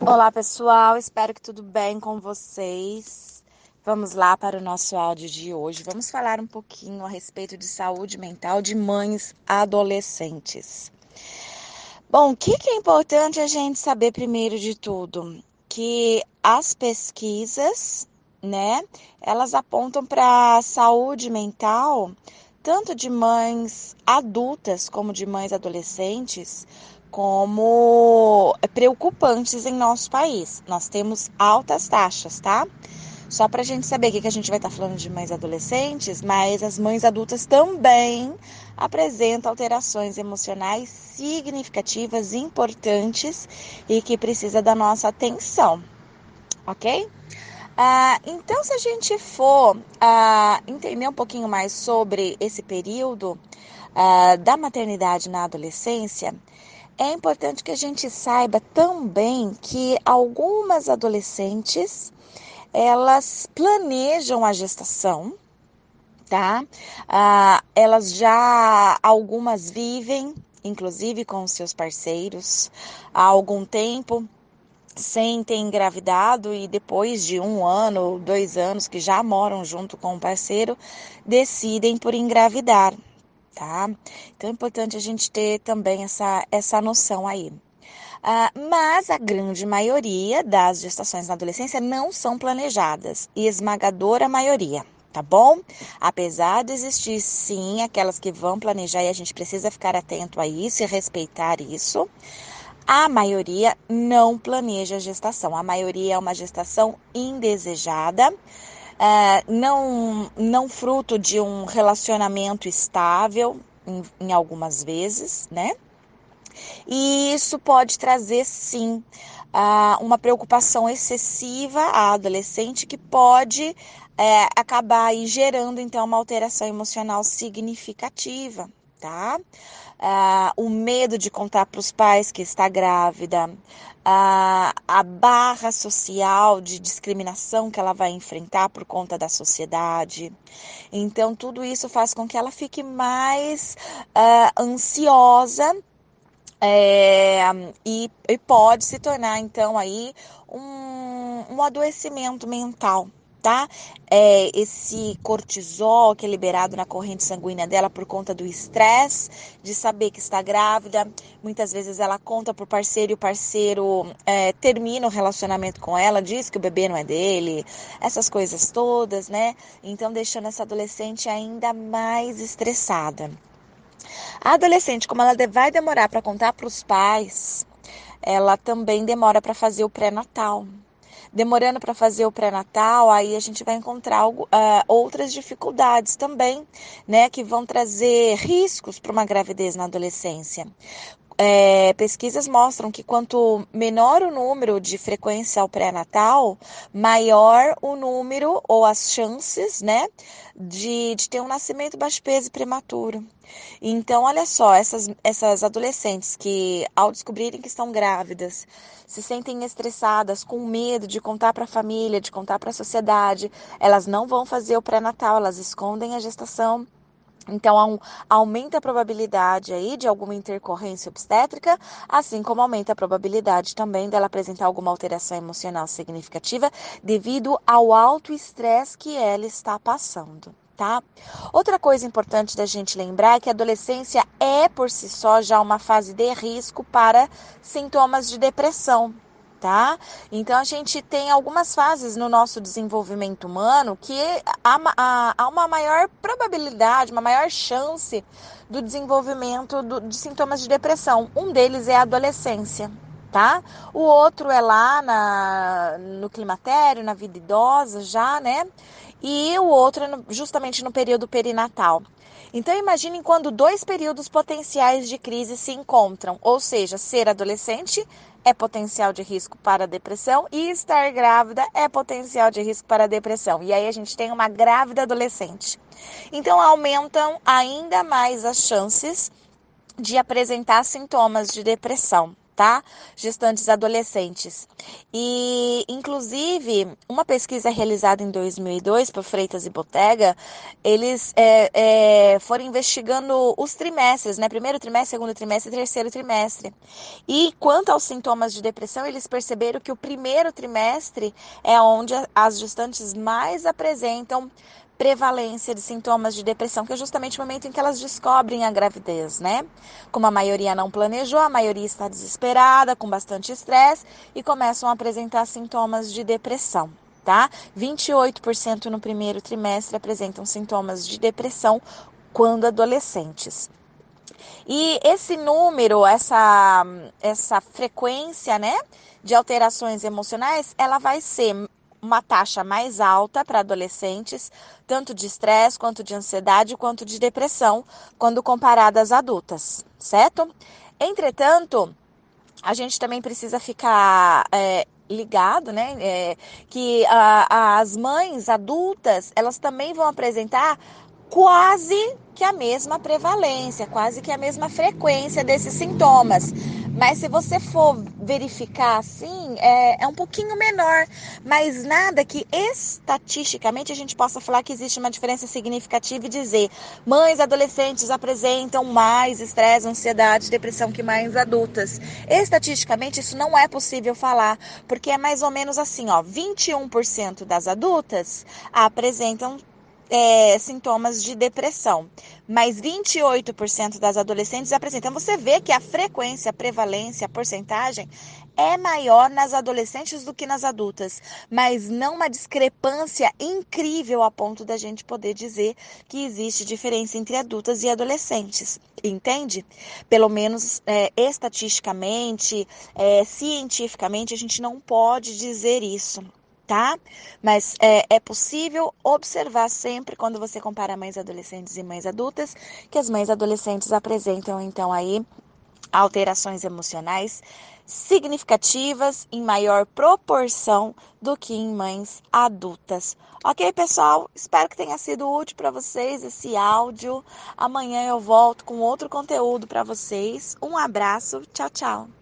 Olá, pessoal. Espero que tudo bem com vocês. Vamos lá para o nosso áudio de hoje. Vamos falar um pouquinho a respeito de saúde mental de mães adolescentes. Bom, o que, é importante a gente saber primeiro de tudo? Que as pesquisas, né, elas apontam para a saúde mental tanto de mães adultas como de mães adolescentes como preocupantes em nosso país. Nós temos altas taxas, tá? Só para a gente saber que, a gente vai estar tá falando de mães adolescentes, mas as mães adultas também apresentam alterações emocionais significativas, importantes e que precisa da nossa atenção, ok? Ah, então, se a gente for ah, entender um pouquinho mais sobre esse período ah, da maternidade na adolescência, é importante que a gente saiba também que algumas adolescentes elas planejam a gestação, tá? Ah, elas já algumas vivem, inclusive com seus parceiros, há algum tempo sem ter engravidado e depois de um ano, dois anos que já moram junto com o parceiro, decidem por engravidar tá? Então é importante a gente ter também essa, essa noção aí. Ah, mas a grande maioria das gestações na adolescência não são planejadas, e esmagadora maioria, tá bom? Apesar de existir sim aquelas que vão planejar e a gente precisa ficar atento a isso e respeitar isso, a maioria não planeja a gestação. A maioria é uma gestação indesejada é, não, não fruto de um relacionamento estável, em, em algumas vezes, né? E isso pode trazer, sim, uma preocupação excessiva à adolescente que pode é, acabar gerando, então, uma alteração emocional significativa, tá? Ah, o medo de contar para os pais que está grávida, ah, a barra social de discriminação que ela vai enfrentar por conta da sociedade. Então, tudo isso faz com que ela fique mais ah, ansiosa é, e, e, pode se tornar então aí um, um adoecimento mental É, esse cortisol que é liberado na corrente sanguínea dela por conta do estresse, de saber que está grávida. Muitas vezes ela conta pro parceiro e o parceiro é, termina o relacionamento com ela, diz que o bebê não é dele, essas coisas todas, né? Então deixando essa adolescente ainda mais estressada. A adolescente, como ela vai demorar para contar para os pais, ela também demora para fazer o pré-natal demorando para fazer o pré-natal, aí a gente vai encontrar algo, uh, outras dificuldades também, né, que vão trazer riscos para uma gravidez na adolescência. É, pesquisas mostram que quanto menor o número de frequência ao pré-natal, maior o número ou as chances, né, de, de ter um nascimento baixo peso e prematuro. Então, olha só, essas, essas adolescentes que, ao descobrirem que estão grávidas, se sentem estressadas, com medo de contar para a família, de contar para a sociedade, elas não vão fazer o pré-natal, elas escondem a gestação então, aumenta a probabilidade aí de alguma intercorrência obstétrica, assim como aumenta a probabilidade também dela apresentar alguma alteração emocional significativa devido ao alto estresse que ela está passando. Tá? Outra coisa importante da gente lembrar é que a adolescência é por si só já uma fase de risco para sintomas de depressão, tá? Então a gente tem algumas fases no nosso desenvolvimento humano que há, uma maior probabilidade, uma maior chance do desenvolvimento de sintomas de depressão. Um deles é a adolescência, tá? O outro é lá na, no climatério, na vida idosa já, né? E o outro é justamente no período perinatal. Então imagine quando dois períodos potenciais de crise se encontram, ou seja, ser adolescente é potencial de risco para depressão e estar grávida é potencial de risco para depressão. E aí a gente tem uma grávida adolescente. Então aumentam ainda mais as chances de apresentar sintomas de depressão, tá? Gestantes adolescentes. E, inclusive, uma pesquisa realizada em 2002 por Freitas e Botega, eles é, é, foram investigando os trimestres, né? Primeiro trimestre, segundo trimestre terceiro trimestre. E quanto aos sintomas de depressão, eles perceberam que o primeiro trimestre é onde as gestantes mais apresentam prevalência de sintomas de depressão, que é justamente o momento em que elas descobrem a gravidez, né? Como a maioria não planejou, a maioria está desesperada, com bastante estresse e começam a apresentar sintomas de depressão, tá? 28% no primeiro trimestre apresentam sintomas de depressão quando adolescentes. E esse número, essa, essa frequência, né, de alterações emocionais, ela vai ser uma taxa mais alta para adolescentes, tanto de estresse, quanto de ansiedade, quanto de depressão, quando comparada às adultas, certo? Entretanto, a gente também precisa ficar é, ligado, né? É, que a, as mães adultas, elas também vão apresentar quase que a mesma prevalência, quase que a mesma frequência desses sintomas. Mas se você for verificar assim, é, é, um pouquinho menor. Mas nada que estatisticamente a gente possa falar que existe uma diferença significativa e dizer mães adolescentes apresentam mais estresse, ansiedade, depressão que mães adultas. Estatisticamente isso não é possível falar, porque é mais ou menos assim, ó, 21% das adultas apresentam é, sintomas de depressão, mas 28% das adolescentes apresentam. Você vê que a frequência, a prevalência, a porcentagem é maior nas adolescentes do que nas adultas, mas não uma discrepância incrível a ponto da gente poder dizer que existe diferença entre adultas e adolescentes, entende? Pelo menos é, estatisticamente, é, cientificamente, a gente não pode dizer isso tá? Mas é, é, possível observar sempre, quando você compara mães adolescentes e mães adultas, que as mães adolescentes apresentam, então, aí alterações emocionais significativas em maior proporção do que em mães adultas. Ok, pessoal? Espero que tenha sido útil para vocês esse áudio. Amanhã eu volto com outro conteúdo para vocês. Um abraço, tchau, tchau.